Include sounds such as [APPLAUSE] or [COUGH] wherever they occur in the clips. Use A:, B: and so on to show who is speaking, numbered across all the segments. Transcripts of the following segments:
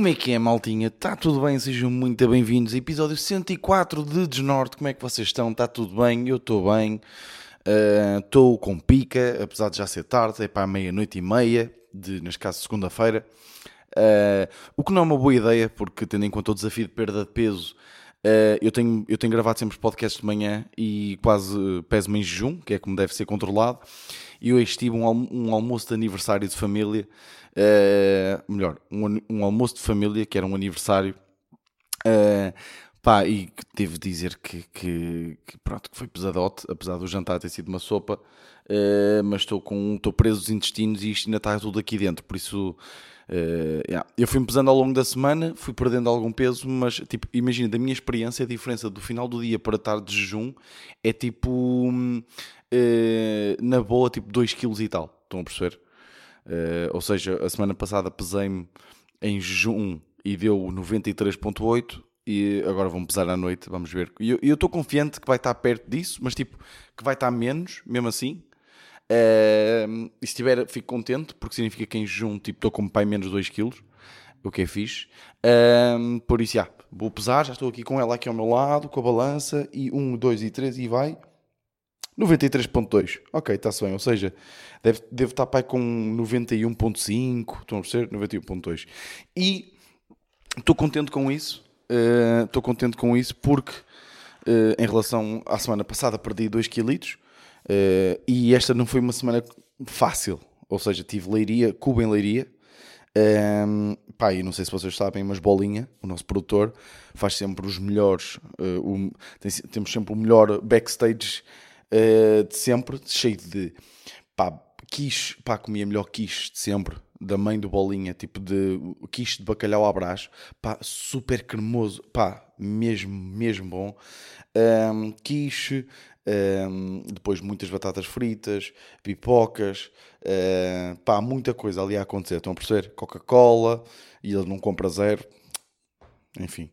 A: Como é que é, maltinha? Está tudo bem? Sejam muito bem-vindos. Episódio 104 de Desnorte. Como é que vocês estão? Está tudo bem? Eu estou bem. Estou uh, com pica, apesar de já ser tarde, é para meia-noite e meia, de, neste caso segunda-feira. Uh, o que não é uma boa ideia, porque tendo em conta o desafio de perda de peso, uh, eu, tenho, eu tenho gravado sempre os podcasts de manhã e quase peso-me em jejum, que é como deve ser controlado. E hoje tive um, um almoço de aniversário de família Uh, melhor, um, um, almoço de família que era um aniversário. Uh, pá, e devo dizer que, que, que, pronto, que foi pesadote, apesar do jantar ter sido uma sopa, uh, mas estou com estou preso os intestinos e isto ainda está tudo aqui dentro, por isso uh, yeah. eu fui pesando ao longo da semana, fui perdendo algum peso, mas tipo, imagina, da minha experiência, a diferença do final do dia para estar de jejum é tipo uh, na boa, tipo 2 kg e tal, estão a perceber? Uh, ou seja, a semana passada pesei-me em jejum e deu 93.8 e agora vão pesar à noite, vamos ver. E eu estou confiante que vai estar perto disso, mas tipo, que vai estar menos, mesmo assim. Uh, e se tiver, fico contente, porque significa que em jejum tipo, estou com pai menos 2 kg, o que é fixe. Uh, por isso, já, vou pesar, já estou aqui com ela aqui ao meu lado, com a balança, e 1, 2 e 3 e vai. 93.2, ok, está-se bem, ou seja, deve, deve estar pai com 91.5, estão a perceber? 91.2. E estou contente com isso, uh, estou contente com isso porque uh, em relação à semana passada perdi 2 kg uh, e esta não foi uma semana fácil, ou seja, tive leiria, cubo em leiria, um, pá, e não sei se vocês sabem, mas Bolinha, o nosso produtor, faz sempre os melhores, uh, tem, temos sempre o melhor backstage uh, de sempre, cheio de pá, quiche, pá, comia melhor quiche de sempre, da mãe do Bolinha, tipo de quiche de bacalhau à brás, pá, super cremoso, pá, mesmo, mesmo bom. Um, quiche, um, depois muitas batatas fritas, pipocas, uh, pá, muita coisa ali a acontecer. Estão a perceber? Coca-Cola, e ele não compra zero, enfim.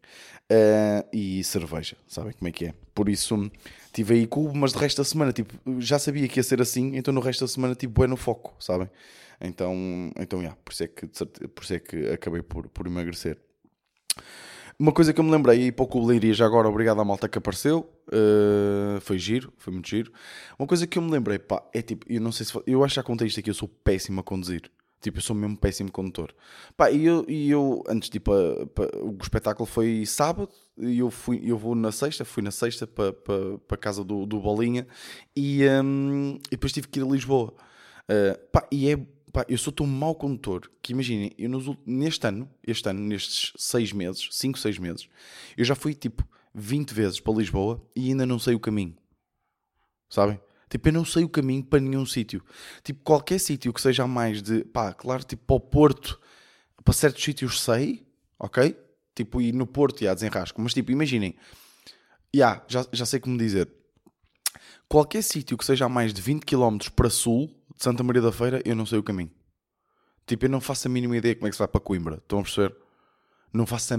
A: Uh, e cerveja, sabem como é que é? Por isso tive aí cubo, mas de resto da semana tipo, já sabia que ia ser assim, então no resto da semana tipo é no foco, sabem? Então, então yeah, por, isso é que, por isso é que acabei por, por emagrecer. Uma coisa que eu me lembrei, e para o Cubo já agora, obrigado à malta que apareceu, uh, foi giro, foi muito giro. Uma coisa que eu me lembrei, pá, é tipo, eu não sei se, eu acho que já contei isto aqui, eu sou péssimo a conduzir. Tipo, eu sou mesmo péssimo condutor. Pá, e eu, e eu antes, tipo, a, a, o espetáculo foi sábado e eu, fui, eu vou na sexta, fui na sexta para pa, pa casa do, do Bolinha e, um, e depois tive que ir a Lisboa. Uh, pá, e é, pá, eu sou tão mau condutor que imaginem, eu nos, neste ano, este ano, nestes seis meses, cinco, seis meses, eu já fui tipo 20 vezes para Lisboa e ainda não sei o caminho. Sabem? Tipo, eu não sei o caminho para nenhum sítio. Tipo, qualquer sítio que seja mais de, pá, claro, tipo, para o Porto, para certos sítios sei, ok? Tipo, ir no Porto, e há desenrasco. Mas, tipo, imaginem, yeah, já, já sei como dizer. Qualquer sítio que seja a mais de 20 km para sul de Santa Maria da Feira, eu não sei o caminho. Tipo, eu não faço a mínima ideia como é que se vai para Coimbra. Estão a perceber? Não faço a...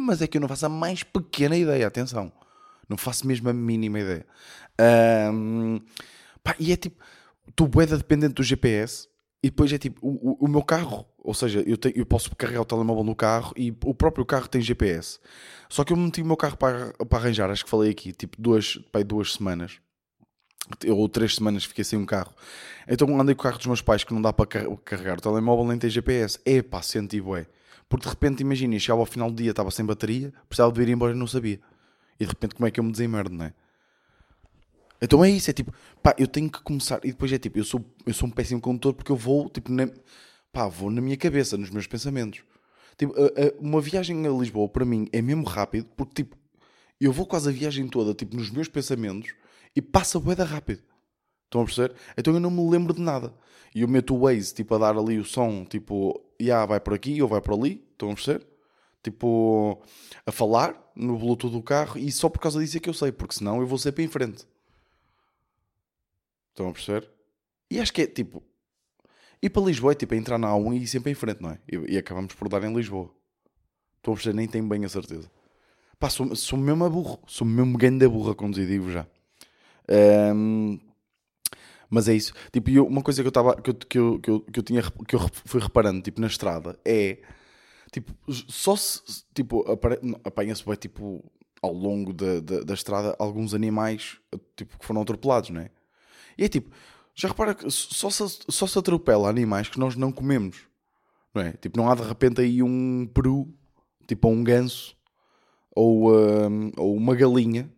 A: Mas é que eu não faço a mais pequena ideia, atenção. Não faço mesmo a mínima ideia. Um, pá, e é tipo, tu boeda dependente do GPS e depois é tipo, o, o, o meu carro, ou seja, eu, te, eu posso carregar o telemóvel no carro e o próprio carro tem GPS. Só que eu meti o meu carro para, para arranjar, acho que falei aqui, tipo duas, pá, duas semanas ou três semanas fiquei sem um carro. Então andei com o carro dos meus pais que não dá para carregar o telemóvel nem tem GPS. É pá, senti bué. Porque de repente, imagina, chegava ao final do dia, estava sem bateria, precisava de ir embora e não sabia. E de repente, como é que eu me desemmerdo, não é? Então é isso, é tipo, pá, eu tenho que começar. E depois é tipo, eu sou, eu sou um péssimo condutor porque eu vou, tipo, na, pá, vou na minha cabeça, nos meus pensamentos. Tipo, a, a, uma viagem a Lisboa para mim é mesmo rápido porque, tipo, eu vou quase a viagem toda, tipo, nos meus pensamentos e passa boeda rápido. Estão a perceber? Então eu não me lembro de nada. E eu meto o Waze, tipo, a dar ali o som, tipo, já yeah, vai por aqui ou vai por ali. Estão a perceber? Tipo, a falar no Bluetooth do carro e só por causa disso é que eu sei, porque senão eu vou sempre em frente. Estão a perceber? E acho que é tipo. Ir para Lisboa é tipo entrar na A1 e ir sempre em frente, não é? E, e acabamos por dar em Lisboa. Estão a perceber? Nem tenho bem a certeza. Pá, sou, sou mesmo a burro. Sou mesmo grande a burra a conduzir, digo já. Um, mas é isso. Tipo, eu, uma coisa que eu, tava, que, eu, que, eu, que, eu, que eu tinha que eu fui reparando tipo, na estrada é Tipo, só se, tipo, apanha-se bem, tipo, ao longo da, da, da, estrada, alguns animais, tipo, que foram atropelados, não é? E é tipo, já repara que só se, só se atropela animais que nós não comemos, não é? Tipo, não há de repente aí um peru, tipo, um ganso, ou, um, ou uma galinha,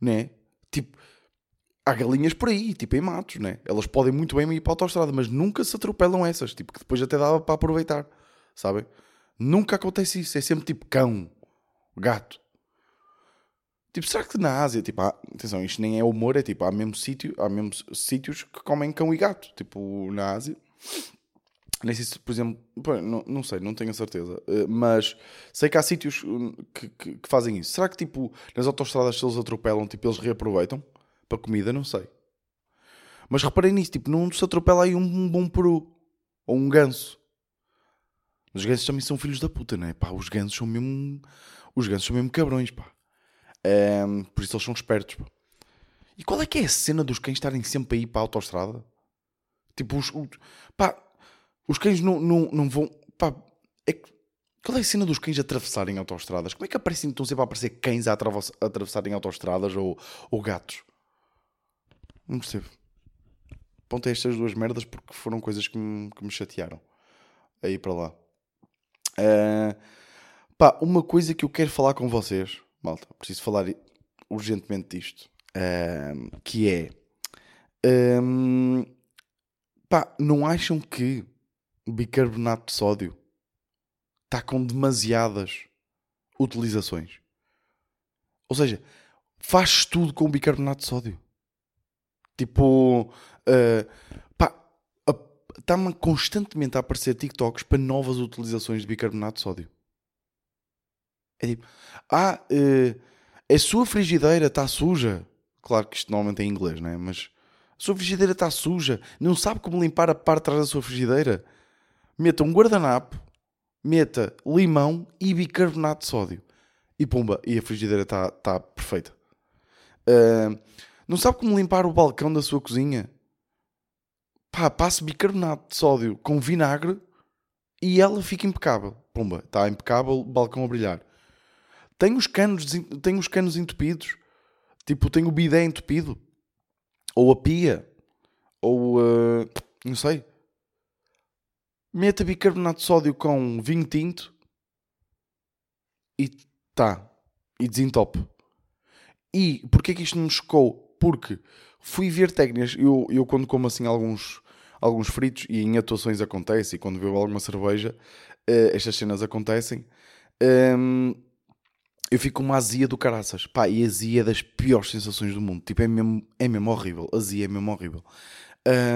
A: né? Tipo, há galinhas por aí, tipo em matos, né? Elas podem muito bem ir para a autostrada, mas nunca se atropelam essas, tipo, que depois até dava para aproveitar, sabem? Nunca acontece isso, é sempre tipo cão, gato. Tipo, será que na Ásia, tipo, há, atenção, isto nem é humor, é tipo, há mesmo sítio, há mesmo sítios que comem cão e gato, tipo, na Ásia. Nem sei se, por exemplo, não, não sei, não tenho a certeza, eh, mas sei que há sítios hum, que, que, que, fazem isso. Será que, tipo, nas autostradas, se eles atropelam, tipo, eles reaproveitam para comida? Não sei. Mas reparei nisso, tipo, não se atropela aí um bom peru ou um ganso. Os gansos também são filhos da puta, não é? Pá, os gansos são mesmo. Os gansos são mesmo cabrões, pá. Um, por isso eles são espertos, pá. E qual é que é a cena dos cães estarem sempre aí para a autostrada? Tipo, os. os pá, os cães não, não, não vão. Pá, é, qual é a cena dos cães atravessarem autostradas? Como é que aparecem, então sempre a aparecer cães a, atravessarem autostradas ou, ou gatos? Não percebo. Pontei estas duas merdas porque foram coisas que me, que me chatearam. Aí para lá. Uh, pá, uma coisa que eu quero falar com vocês, malta, preciso falar urgentemente disto, uh, que é. Um, pá, não acham que bicarbonato de sódio está com demasiadas utilizações. Ou seja, faz tudo com bicarbonato de sódio. Tipo, uh, pá, está-me constantemente a aparecer TikToks para novas utilizações de bicarbonato de sódio. É tipo, ah, uh, a sua frigideira está suja. Claro que isto normalmente é em inglês, não é? Mas a sua frigideira está suja. Não sabe como limpar a parte de trás da sua frigideira? meta um guardanapo, meta limão e bicarbonato de sódio. E pumba, e a frigideira está tá perfeita. Uh, não sabe como limpar o balcão da sua cozinha? Pá, passe bicarbonato de sódio com vinagre e ela fica impecável. Pumba, está impecável, balcão a brilhar. Tem os canos, tem os canos entupidos. Tipo, tem o bidé entupido. Ou a pia. Ou, uh, não sei meta bicarbonato de sódio com vinho tinto e tá. E desentope. E porquê que isto me chocou? Porque fui ver técnicas. Eu, eu quando como assim alguns, alguns fritos, e em atuações acontece, e quando bebo alguma cerveja, uh, estas cenas acontecem. Um, eu fico com uma azia do caraças. Pá, e azia é das piores sensações do mundo. Tipo, é mesmo, é mesmo horrível. Azia é mesmo horrível.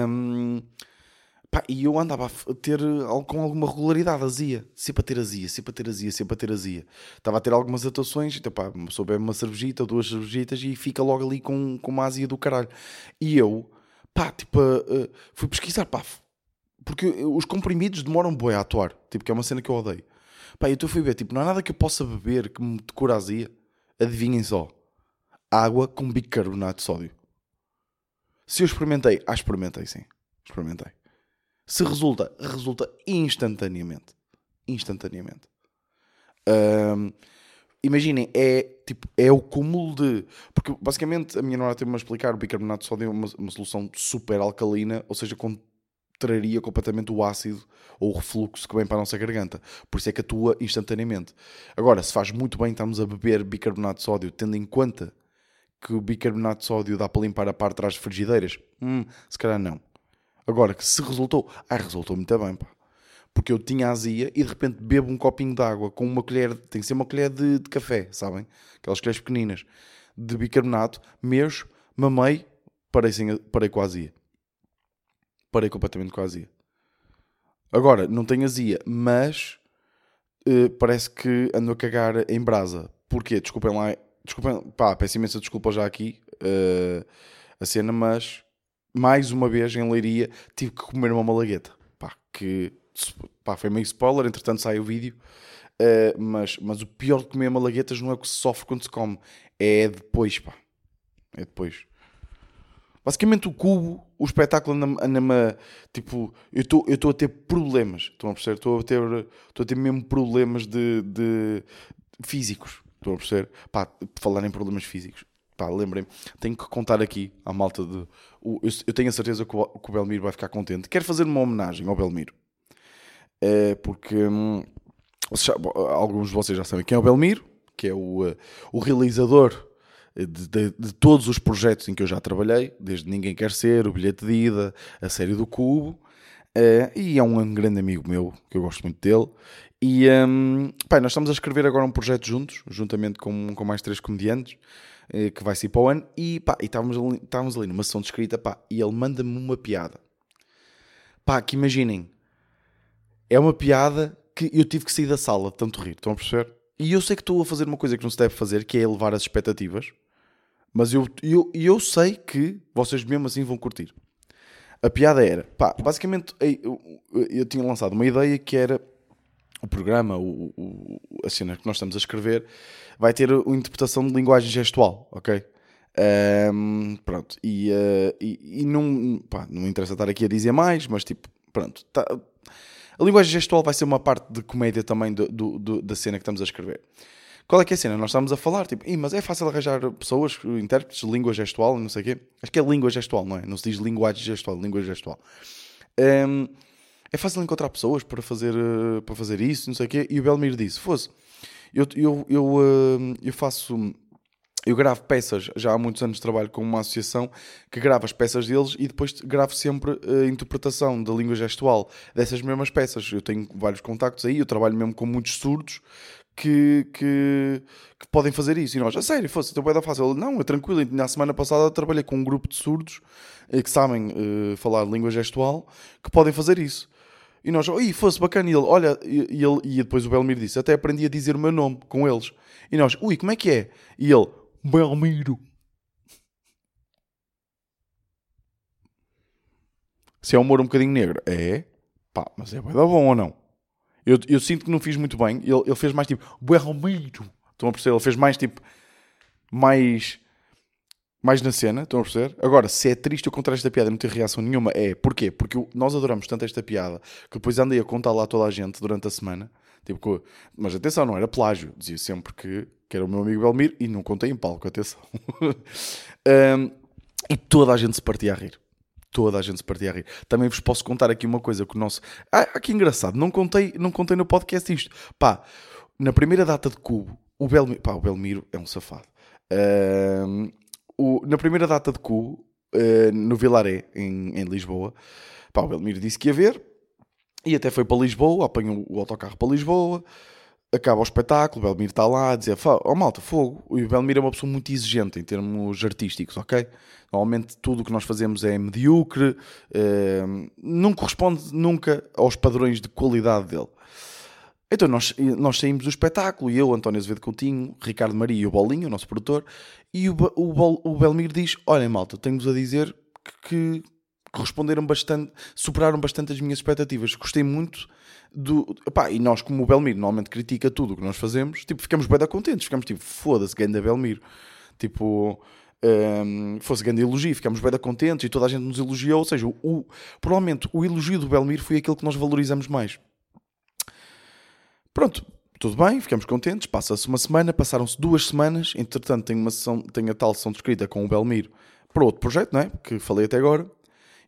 A: Um, Pá, e eu andava a ter com alguma regularidade azia, sempre a ter azia, sempre a ter azia, sempre a ter azia. Estava a ter algumas atuações, então pá, só bebe uma cervejita duas cervejitas e fica logo ali com, com uma azia do caralho. E eu, pá, tipo, uh, fui pesquisar, pá, porque os comprimidos demoram boi a atuar, tipo, que é uma cena que eu odeio. Pá, então fui ver, tipo, não há nada que eu possa beber que me decora a azia. Adivinhem só, água com bicarbonato de sódio. Se eu experimentei, ah, experimentei sim, experimentei. Se resulta, resulta instantaneamente. Instantaneamente. Um, imaginem, é tipo, é o cúmulo de. Porque basicamente a minha namorada teve-me a explicar: o bicarbonato de sódio é uma, uma solução super alcalina, ou seja, contraria completamente o ácido ou o refluxo que vem para a nossa garganta. Por isso é que atua instantaneamente. Agora, se faz muito bem estamos a beber bicarbonato de sódio, tendo em conta que o bicarbonato de sódio dá para limpar a parte de trás de frigideiras, hum, se calhar não. Agora, que se resultou, ah, resultou muito bem, pá. Porque eu tinha azia e de repente bebo um copinho de água com uma colher, tem que ser uma colher de, de café, sabem? Aquelas colheres pequeninas, de bicarbonato, mesmo, mamei, parei, sem, parei com a azia. Parei completamente com a azia. Agora, não tenho azia, mas uh, parece que ando a cagar em brasa. Porquê? Desculpem lá, desculpem, pá, peço imensa desculpa já aqui uh, a cena, mas mais uma vez em Leiria, tive que comer uma malagueta. Pá, que pá, foi meio spoiler, entretanto sai o vídeo. Uh, mas, mas o pior de comer malaguetas não é o que se sofre quando se come, é depois, pá. É depois. Basicamente o cubo, o espetáculo anda- anda-me. Tipo, eu estou a ter problemas. Estão a perceber? Estou a ter, estou a ter mesmo problemas de, de físicos. Estão a perceber? Pá, falar em problemas físicos. Pá, lembrem-me, tenho que contar aqui à malta de. eu, eu tenho a certeza que o, que o Belmiro vai ficar contente. Quero fazer uma homenagem ao Belmiro. É porque vocês já- alguns de vocês já sabem quem é o Belmiro, que é o, eh, o realizador de, de- de todos os projetos em que eu já trabalhei, desde Ninguém Quer Ser, o Bilhete de Ida, a série do Cubo, eh, e é um grande amigo meu, que eu gosto muito dele. E pá, nós estamos a escrever agora um projeto juntos, juntamente com, com mais três comediantes, eh, que vai ser para o ano, e, pá, e estávamos, ali, estávamos ali numa sessão de escrita, pá, e ele manda-me uma piada. Pá, que imaginem, é uma piada que eu tive que sair da sala de tanto rir, estão a perceber? E eu sei que estou a fazer uma coisa que não se deve fazer, que é elevar as expectativas, mas eu, eu, eu sei que vocês mesmo assim vão curtir. A piada era, pá, basicamente eu, eu- eu tinha lançado uma ideia que era o programa, o, o- a cena que nós estamos a escrever, vai ter uma interpretação de linguagem gestual, ok? Ahm, pronto, e, eh, e, e não, pá, não interessa estar aqui a dizer mais, mas tipo, pronto, tá- a linguagem gestual vai ser uma parte de comédia também do, do- do- da cena que estamos a escrever. Qual é que é a cena? Nós estamos a falar, tipo, "Ih, mas é fácil arranjar pessoas, intérpretes de língua gestual, não sei o quê. Acho que é língua gestual, não é? Não se diz linguagem gestual, língua gestual. Ahm, é fácil encontrar pessoas para fazer, para fazer isso, não sei o quê. E o Belmiro disse: fosse, eu, eu, eu, eh, eu faço. Eu gravo peças, já há muitos anos trabalho com uma associação que grava as peças deles e depois gravo sempre a interpretação da língua gestual dessas mesmas peças. Eu tenho vários contactos aí, eu trabalho mesmo com muitos surdos que, que, que podem fazer isso. E nós, a sério, fosse, então vai dar fácil. Ele, não, é tranquilo. Na semana passada trabalhei com um grupo de surdos eh, que sabem eh, falar língua gestual que podem fazer isso. E nós, ih, fosse bacana. E ele, olha, e, ele, e depois o Belmiro disse, até aprendi a dizer o meu nome com eles. E nós, ui, como é que é? E ele, Belmiro. Se é um humor um bocadinho negro, é, pá, mas é bué da bom ou não? Eu, eu sinto que não fiz muito bem. Ele, ele fez mais tipo, Belmiro. Estão a perceber? Ele fez mais tipo, mais, mais na cena. Estão a perceber? Agora, se é triste eu contar esta piada e não ter reação nenhuma, é. Porquê? Porque nós adoramos tanto esta piada que depois andei a contar lá toda a gente durante a semana. Tipo, mas atenção, não era plágio. Dizia sempre que, que era o meu amigo Belmiro e não contei em palco, atenção. [LAUGHS] Um, e toda a gente se partia a rir. Toda a gente se partia a rir. Também vos posso contar aqui uma coisa que o nosso. Ah, ah, que engraçado, não contei, não contei no podcast isto. Pá, na primeira data de Cubo, o Belmiro. Pá, o Belmiro é um safado. Um, o- na primeira data de Cubo, uh, no Vilaré, em, em Lisboa, pá, o Belmiro disse que ia ver. E até foi para Lisboa, apanhou o autocarro para Lisboa, acaba o espetáculo, o Belmiro está lá a dizer, "Fá, oh malta, fogo. E o Belmiro é uma pessoa muito exigente em termos artísticos, ok? Normalmente tudo o que nós fazemos é medíocre, eh, não corresponde nunca aos padrões de qualidade dele. Então nós, nós saímos do espetáculo, eu, António Azevedo Coutinho, Ricardo Maria e o Bolinho, o nosso produtor, e o, o, o Belmiro diz, olhem malta, tenho-vos a dizer que responderam bastante, superaram bastante as minhas expectativas. Gostei muito do. E nós, como o Belmiro normalmente critica tudo o que nós fazemos, tipo, ficamos bem contentes, ficamos tipo, foda-se, ganda Belmiro. Tipo, hum, fosse grande elogio, ficamos bem contentes e toda a gente nos elogiou. Ou seja, o, provavelmente o elogio do Belmiro foi aquele que nós valorizamos mais. Pronto, tudo bem, ficamos contentes. Passa-se uma semana, passaram-se duas semanas. Entretanto, tenho, uma sessão, tenho a tal sessão de escrita com o Belmiro para outro projeto, não é? Que falei até agora.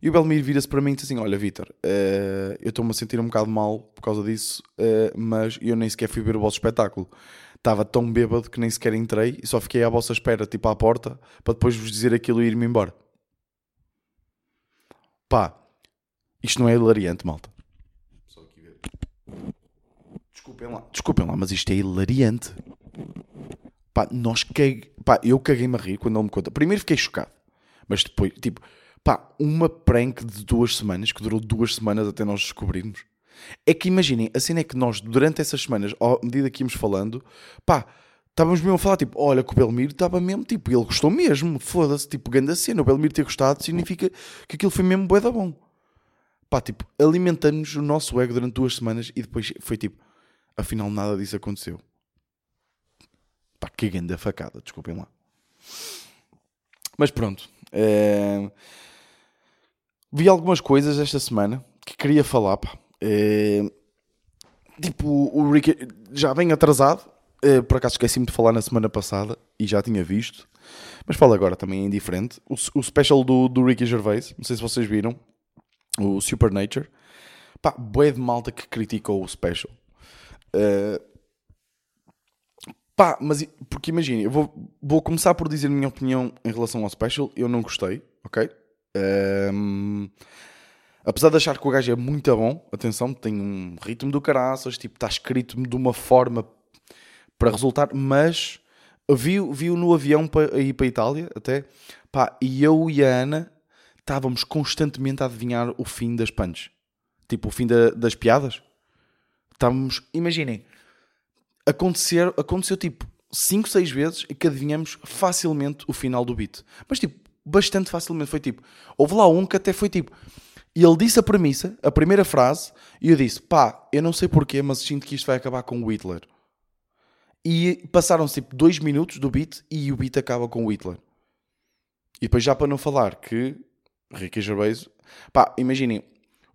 A: E o Belmiro vira-se para mim e diz assim: Olha, Vitor, eh, eu estou-me a sentir um bocado mal por causa disso, eh, mas eu nem sequer fui ver o vosso espetáculo. Estava tão bêbado que nem sequer entrei e só fiquei à vossa espera, tipo à porta, para depois vos dizer aquilo e ir-me embora. Pá, isto não é hilariante, malta. Só aqui ver. Desculpem lá, desculpem lá, mas isto é hilariante. Pá, nós caguei, pá, eu caguei-me a rir quando ele me conta. Primeiro fiquei chocado, mas depois, tipo, pá, uma prank de duas semanas, que durou duas semanas até nós descobrirmos. É que imaginem, a cena é que nós, durante essas semanas, à medida que íamos falando, pá, estávamos mesmo a falar, tipo, olha, que o Belmiro estava mesmo, tipo, ele gostou mesmo, foda-se, tipo, grande cena, o Belmiro ter gostado significa que aquilo foi mesmo bué da bom. Pá, tipo, alimentamos o nosso ego durante duas semanas e depois foi tipo, afinal nada disso aconteceu. Pá, que grande facada, desculpem lá. Mas pronto, Uh, vi algumas coisas esta semana que queria falar, pá. Uh, tipo, o Ricky já vem atrasado. Uh, por acaso esqueci-me de falar na semana passada e já tinha visto. Mas falo agora também em diferente. O, o special do, do Ricky Gervais, não sei se vocês viram, o Supernature. Pá, bué de malta que criticou o special. Uh, pá, mas porque imagina, eu vou, vou começar por dizer a minha opinião em relação ao special. Eu não gostei, ok? Um, apesar de achar que o gajo é muito bom, atenção, tem um ritmo do caraças, tipo, está escrito de uma forma para resultar, mas viu, viu no avião para ir para a Itália até, pá, e eu e a Ana estávamos constantemente a adivinhar o fim das punches, tipo, o fim da, das piadas. Estávamos, imaginem, acontecer, aconteceu tipo 5, 6 vezes que adivinhamos facilmente o final do beat. Mas tipo, bastante facilmente. Foi tipo, houve lá um que até foi tipo, e ele disse a premissa, a primeira frase, e eu disse, pá, eu não sei porquê, mas sinto que isto vai acabar com o Hitler. E passaram-se tipo 2 minutos do beat e o beat acaba com o Hitler. E depois já para não falar que Ricky Gervais, pá, imaginem,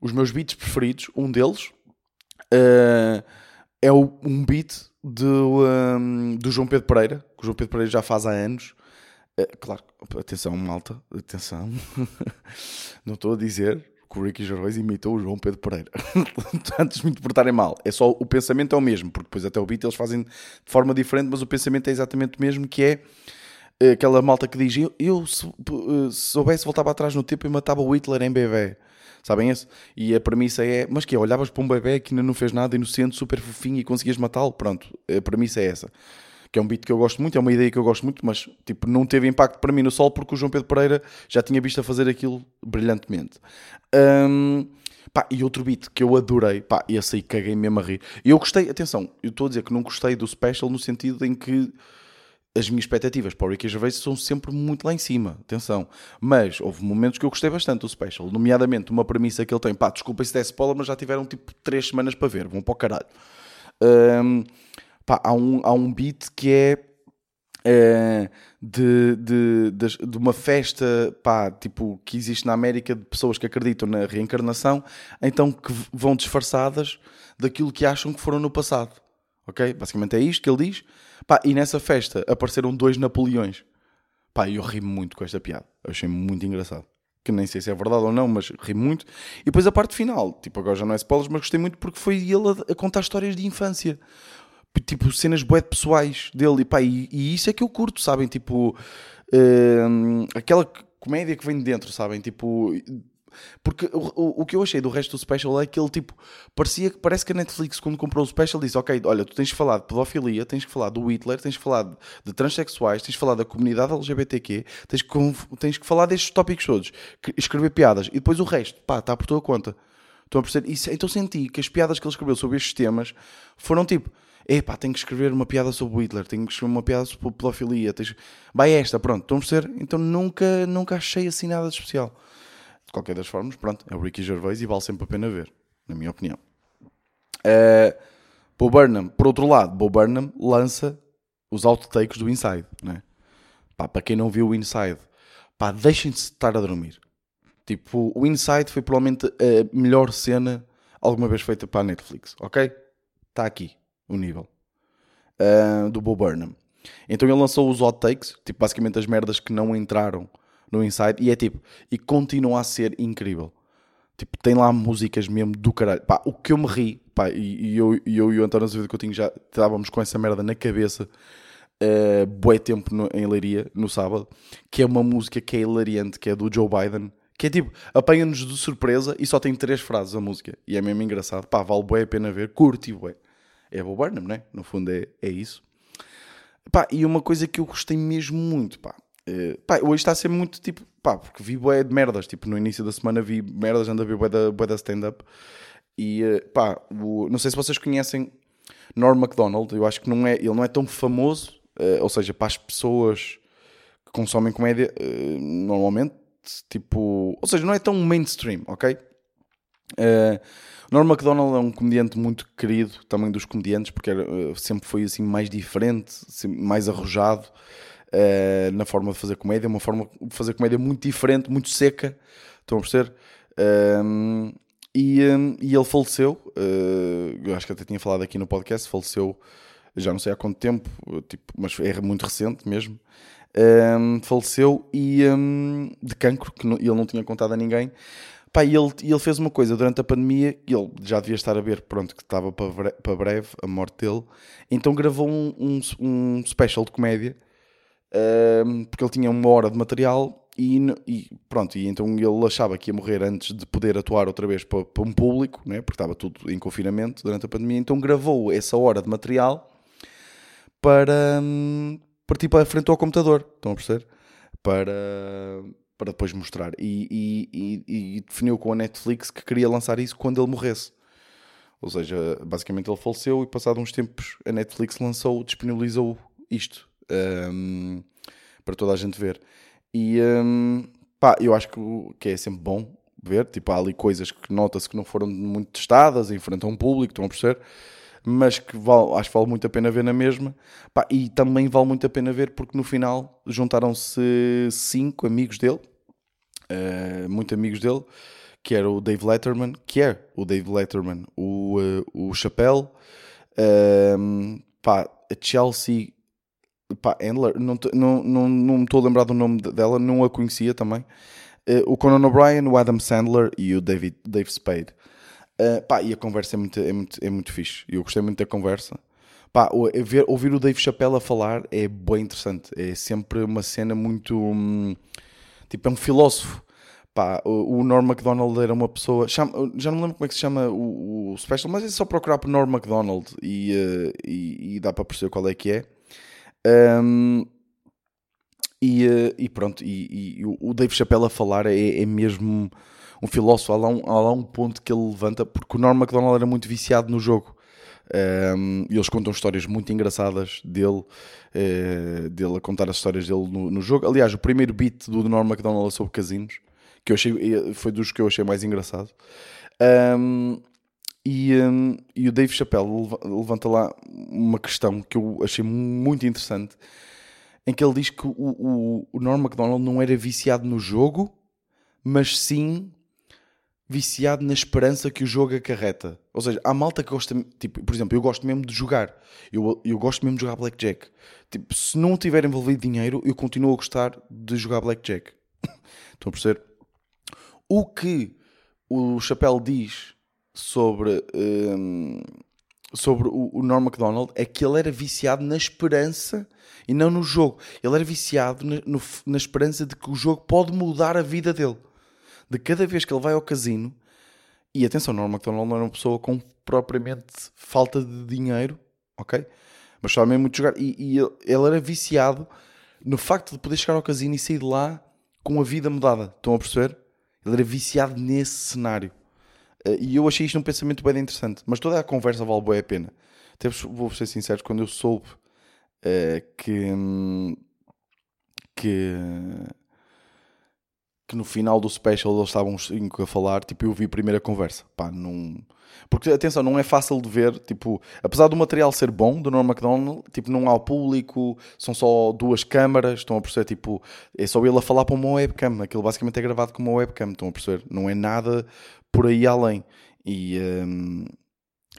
A: os meus beats preferidos, um deles uh, é um beat do, um, do João Pedro Pereira, que o João Pedro Pereira já faz há anos. Uh, claro, atenção, malta, atenção. [LAUGHS] não estou a dizer que o Ricky Gervais imitou o João Pedro Pereira. [LAUGHS] Antes de me interpretarem mal, é só o pensamento é o mesmo, porque depois até o beat eles fazem de forma diferente, mas o pensamento é exatamente o mesmo, que é eh, aquela malta que diz eu, eu se, eh, se soubesse voltava atrás no tempo e matava o Hitler em bebê. Sabem esse? E a premissa é, mas que é, olhavas para um bebê que ainda não fez nada, inocente, super fofinho e conseguias matá-lo? Pronto, a premissa é essa. Que é um beat que eu gosto muito, é uma ideia que eu gosto muito, mas tipo, não teve impacto para mim no sol porque o João Pedro Pereira já tinha visto a fazer aquilo brilhantemente. Um, pá, e outro beat que eu adorei, pá, esse aí caguei mesmo a rir. E eu gostei, atenção, eu estou a dizer que não gostei do special no sentido em que as minhas expectativas para o Ricky Gervais são sempre muito lá em cima, atenção. Mas houve momentos que eu gostei bastante do Special, nomeadamente uma premissa que ele tem, pá, desculpa se der spoiler, mas já tiveram tipo 3 semanas para ver, vão para o caralho. Um, pá, há um, há um beat que é uh, de, de, de, de, uma festa, pá, tipo, que existe na América de pessoas que acreditam na reencarnação, então que vão disfarçadas daquilo que acham que foram no passado. Ok? Basicamente é isto que ele diz. Pá, e nessa festa apareceram dois Napoleões. Pá, eu ri muito com esta piada. Eu achei muito engraçado. Que nem sei se é verdade ou não, mas ri muito. E depois a parte final, tipo, agora já não é spoilers, mas gostei muito porque foi ele a contar histórias de infância. Tipo, cenas bué pessoais dele. E, pá, e, e, isso é que eu curto, sabem? Tipo, uh, aquela comédia que vem de dentro, sabem? Tipo, porque o, o, que eu achei do resto do special é que ele tipo parecia parece que a Netflix quando comprou o special disse ok, olha, tu tens que falar de pedofilia, tens que falar do Hitler, tens que falar de, de transexuais, tens que falar da comunidade LGBTQ, tens que, tens que falar destes tópicos todos, que, escrever piadas e depois o resto, pá, está por tua conta. Estão a perceber? Isso, então senti que as piadas que ele escreveu sobre estes temas foram tipo epá, tenho que escrever uma piada sobre o Hitler, tenho que escrever uma piada sobre pedofilia, vai esta, pronto, estão a perceber? Então nunca, nunca achei assim nada de especial. De qualquer das formas, pronto, é o Ricky Gervais e vale sempre a pena ver, na minha opinião. Uh, Bo Burnham, por outro lado, Bo Burnham lança os outtakes do Inside, né? Pá, para quem não viu o Inside, pá, deixem-se de estar a dormir. Tipo, o Inside foi provavelmente a melhor cena alguma vez feita para a Netflix, ok? Está aqui o nível uh, do Bo Burnham. Então ele lançou os outtakes, tipo, basicamente as merdas que não entraram no Inside e é tipo, e continua a ser incrível. Tipo, tem lá músicas mesmo do caralho. Pá, o que eu me ri, pá, e, e eu, e eu e o António Azevedo Coutinho já estávamos com essa merda na cabeça uh, bué tempo no, em Leiria, no sábado, que é uma música que é hilariante, que é do Joe Biden, que é tipo, apanha-nos de surpresa e só tem três frases a música. E é mesmo engraçado. Pá, vale bué a pena ver, curte bué. É Bob Burnham, né? No fundo é, é isso. Pá, e uma coisa que eu gostei mesmo muito, pá, Uh, pá, hoje está a ser muito tipo, pá, porque vi bué de merdas, tipo, no início da semana vi merdas, ando a ver bué da, da stand-up e uh, pá, o, não sei se vocês conhecem Norm MacDonald, eu acho que não é, ele não é tão famoso, uh, ou seja, para as pessoas que consomem comédia normalmente, tipo, ou seja, não é tão mainstream, ok? Norm MacDonald é um comediante muito querido, também dos comediantes, porque era, sempre foi assim mais diferente, mais arrojado. uh, na forma de fazer comédia, uma forma de fazer comédia muito diferente, muito seca, estão a perceber? Um, e, um, e, ele faleceu, uh, eu acho que até tinha falado aqui no podcast, faleceu já não sei há quanto tempo, tipo, mas é muito recente mesmo. Um, faleceu e um, de cancro, que ele não tinha contado a ninguém. Pá, e ele, ele fez uma coisa durante a pandemia, ele já devia estar a ver, pronto, que estava para, para breve a morte dele, então gravou um, um, um special de comédia, um, porque ele tinha uma hora de material e, e, pronto, e então ele achava que ia morrer antes de poder atuar outra vez para, para um público, né, porque estava tudo em confinamento durante a pandemia, então gravou essa hora de material para, hum, para tipo à frente ao computador, estão a perceber? Para para depois mostrar. E, e, e, e, definiu com a Netflix que queria lançar isso quando ele morresse. Ou seja, basicamente ele faleceu e passado uns tempos a Netflix lançou, disponibilizou isto um, para toda a gente ver. E um, pá, eu acho que, que é sempre bom ver. Tipo, há ali coisas que nota-se que não foram muito testadas a um público, estão a perceber? Mas que vale, acho que vale muito a pena ver na mesma. Pá, e também vale muito a pena ver porque no final juntaram-se cinco amigos dele, uh, muito amigos dele, que era o Dave Letterman, que é o Dave Letterman, o, uh, o Chappelle, uh, pá, a Chelsea pá, Handler, não, não, não, não me estou a lembrar do nome dela, não a conhecia também. Uh, o Conan O'Brien, o Adam Sandler e o David, Dave Spade. Uh, pá, e a conversa é muito, é, muito, é muito fixe. Eu gostei muito da conversa. Pá, ver, ouvir o Dave Chappelle a falar é bem interessante. É sempre uma cena muito. Hum, tipo, é um filósofo. Pá, o, o Norm MacDonald era uma pessoa. Chama, já não me lembro como é que se chama o, o special, mas é só procurar por Norm MacDonald e, uh, e, e, dá para perceber qual é que é. Um, e, uh, e, pronto, e, e, o Dave Chappelle a falar é, é mesmo um filósofo, há lá um, há lá um ponto que ele levanta, porque o Norm MacDonald era muito viciado no jogo. Um, e eles contam histórias muito engraçadas dele, uh, dele a contar as histórias dele no, no, jogo. Aliás, o primeiro beat do Norm MacDonald sobre casinos, que eu achei, eh, foi dos que eu achei mais engraçado. Um, e, um, e, o Dave Chappelle levanta lá uma questão que eu achei muito interessante, em que ele diz que o, o, o Norm MacDonald não era viciado no jogo, mas sim viciado na esperança que o jogo acarreta. Ou seja, há malta que gosta, tipo, por exemplo, eu gosto mesmo de jogar. Eu, eu gosto mesmo de jogar Blackjack. Tipo, se não tiver envolvido dinheiro, eu continuo a gostar de jogar Blackjack. [LAUGHS] Estão a perceber? O que o Chapéu diz sobre, um, sobre o, o Norm MacDonald é que ele era viciado na esperança e não no jogo. Ele era viciado na, no, na esperança de que o jogo pode mudar a vida dele de cada vez que ele vai ao casino, e atenção, Norman McDonald não era uma pessoa com propriamente falta de dinheiro, ok? Mas só mesmo muito jogar. E, e ele, era viciado no facto de poder chegar ao casino e sair de lá com a vida mudada. Estão a perceber? Ele era viciado nesse cenário. Uh, e eu achei isto um pensamento bem interessante. Mas toda a conversa vale bem a pena. Até vou ser sincero, quando eu soube uh, que. Hum, que que no final do special eles estavam os cinco a falar, tipo, eu vi a primeira conversa. Pá, não... Porque, atenção, não é fácil de ver, tipo, apesar do material ser bom, do Norm MacDonald, tipo, não há o público, são só duas câmaras, estão a perceber, tipo, é só ele a falar para uma webcam, aquilo basicamente é gravado com uma webcam, estão a perceber, não é nada por aí além. E, um,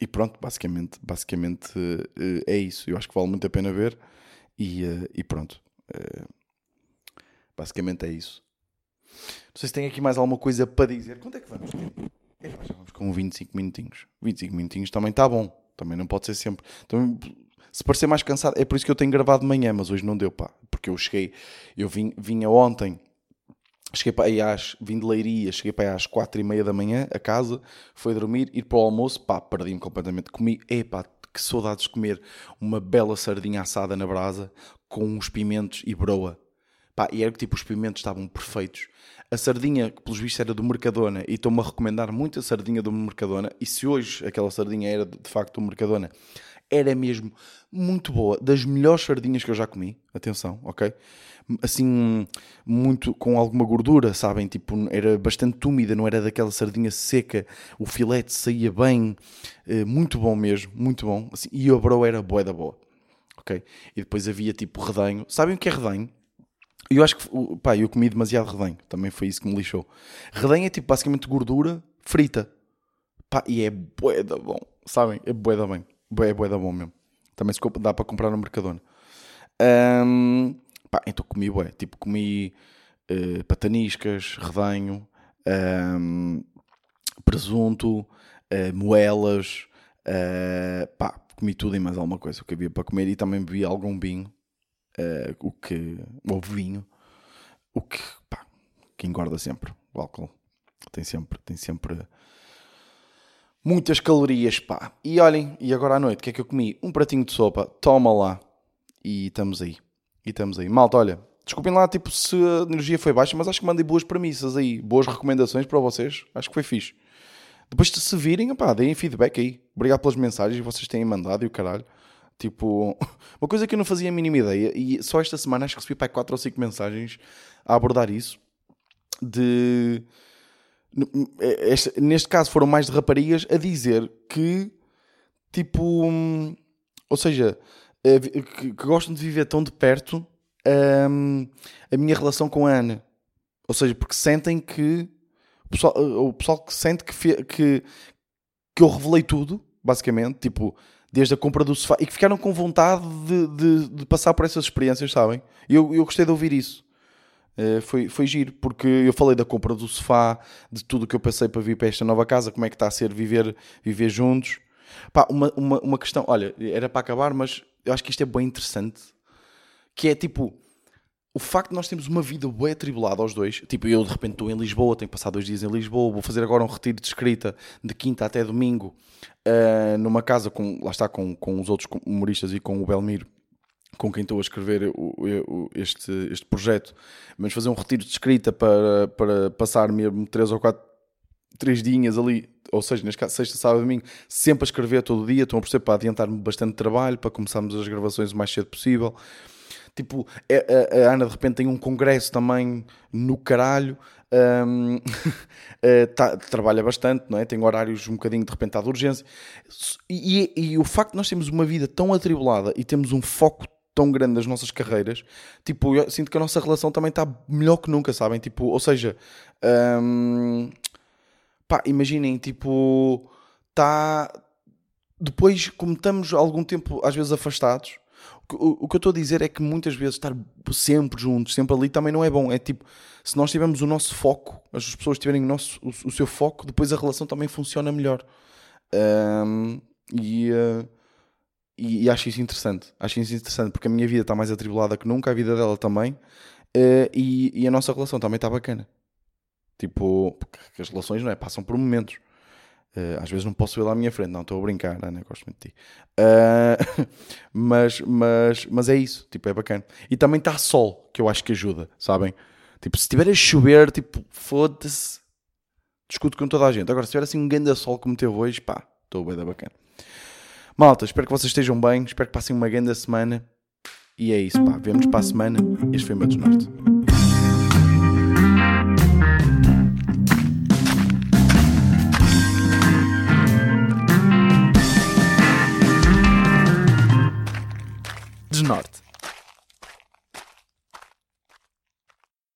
A: e pronto, basicamente, basicamente uh, é isso, eu acho que vale muito a pena ver, e, uh, e pronto. Uh, basicamente é isso. Não sei se tem aqui mais alguma coisa para dizer. Quanto é que vamos? É, já vamos com 25 minutinhos. 25 minutinhos também está bom. Também não pode ser sempre. Também, se parecer mais cansado, é por isso que eu tenho gravado de manhã, mas hoje não deu, pá. Porque eu cheguei, eu vim, vinha ontem, cheguei para aí às, vim de Leiria, cheguei para aí às 4 e meia da manhã a casa, fui dormir, ir para o almoço, pá, perdi-me completamente. Comi, epá, que saudades de comer uma bela sardinha assada na brasa com uns pimentos e broa. Pá, e era que tipo, os pimentos estavam perfeitos. A sardinha, que pelos vistos era do Mercadona, e estou-me a recomendar muito a sardinha do Mercadona, e se hoje aquela sardinha era de facto do Mercadona, era mesmo muito boa, das melhores sardinhas que eu já comi, atenção, ok? Assim, muito com alguma gordura, sabem? Tipo, era bastante úmida, não era daquela sardinha seca, o filete saía bem, eh, muito bom mesmo, muito bom. Assim, e a bro era boa da boa. ok? E depois havia tipo redenho. Sabem o que é redenho? Eu acho que, pá, eu comi demasiado redenho. Também foi isso que me lixou. Redenho é tipo basicamente gordura frita. Pá, e é bué da bom. Sabem? É bué da bem. É bué da bom mesmo. Também se dá para comprar no Mercadona. Ahm, pá, então comi bué. Tipo, comi eh, pataniscas, redenho, ahm, presunto, eh, moelas, eh, pá, comi tudo e mais alguma coisa que havia para comer e também bebi algum vinho, eh, o que, ou vinho, o que, pá, que engorda sempre, o álcool tem sempre, tem sempre muitas calorias, pá. E olhem, e agora à noite, o que é que eu comi? Um pratinho de sopa, toma lá, e estamos aí, e estamos aí. Malta, olha, desculpem lá, tipo, se a energia foi baixa, mas acho que mandei boas premissas aí, boas recomendações para vocês, acho que foi fixe. Depois de se virem, pá, deem feedback aí. Obrigado pelas mensagens que vocês têm mandado e o caralho. Tipo, [LAUGHS] uma coisa que eu não fazia a mínima ideia, e só esta semana acho que recebi pá, 4 ou 5 mensagens a abordar isso. De. este- neste caso foram mais de raparigas a dizer que, tipo, hum, ou seja, eh, que, que gostam de viver tão de perto hum, a minha relação com a Ana. Ou seja, porque sentem que o pessoal, o pessoal que sente que, que, que eu revelei tudo, basicamente, tipo, desde a compra do sofá, e que ficaram com vontade de, de- de passar por essas experiências, sabem? Eu, eu gostei de ouvir isso. Eh, foi, foi giro, porque eu falei da compra do sofá, de tudo o que eu passei para vir para esta nova casa, como é que está a ser viver, viver juntos. Pá, uma, uma, uma questão, olha, era para acabar, mas eu acho que isto é bem interessante, que é tipo, o facto de nós termos uma vida bem atribulada aos dois, tipo, eu de repente estou em Lisboa, tenho que passar dois dias em Lisboa, vou fazer agora um retiro de escrita de quinta até domingo, ah, numa casa com, lá está, com, com os outros humoristas e com o Belmiro, com quem estou a escrever o- o- este, este projeto, mas fazer um retiro de escrita para, para passar mesmo três ou quatro, três dias ali, ou seja, neste caso, sexta, sábado, domingo, sempre a escrever todo dia, estão a perceber para adiantar-me bastante trabalho, para começarmos as gravações o mais cedo possível. Tipo, a, a- a Ana de repente tem um congresso também no caralho, hum, [LAUGHS] eh, tá- trabalha bastante, não é? Tem horários um bocadinho de repente à de urgência. E, e- o facto de nós termos uma vida tão atribulada e temos um foco tão grande nas nossas carreiras, tipo, eu sinto que a nossa relação também está melhor que nunca, sabem? Tipo, ou seja, pá, imaginem, tipo, está. Depois, como estamos algum tempo às vezes afastados, o, que- eu estou a dizer é que muitas vezes estar sempre juntos, sempre ali, também não é bom. É tipo, se nós tivermos o nosso foco, as pessoas tiverem o, nosso, o, o seu foco, depois a relação também funciona melhor. Hum, e, eh, e, e acho isso interessante. Acho isso interessante porque a minha vida está mais atribulada que nunca, a vida dela também, eh, e, e a nossa relação também está bacana. Tipo, porque as relações não é? Passam por momentos. Eh, às vezes não posso vê-la à minha frente, não estou a brincar, Ana, gosto muito de ti. Eh, [LAUGHS] mas, mas, mas é isso, tipo, é bacana. E também está sol, que eu acho que ajuda, sabem? Tipo, se estiver a chover, tipo, foda-se, discuto com toda a gente. Agora, se tiver assim um grande sol como teve hoje, pá, estou bem da bacana. Malta, espero que vocês estejam bem, espero que passem uma grande semana. E é isso, pá, vemos para a semana. Este foi o meu desnorte. annat.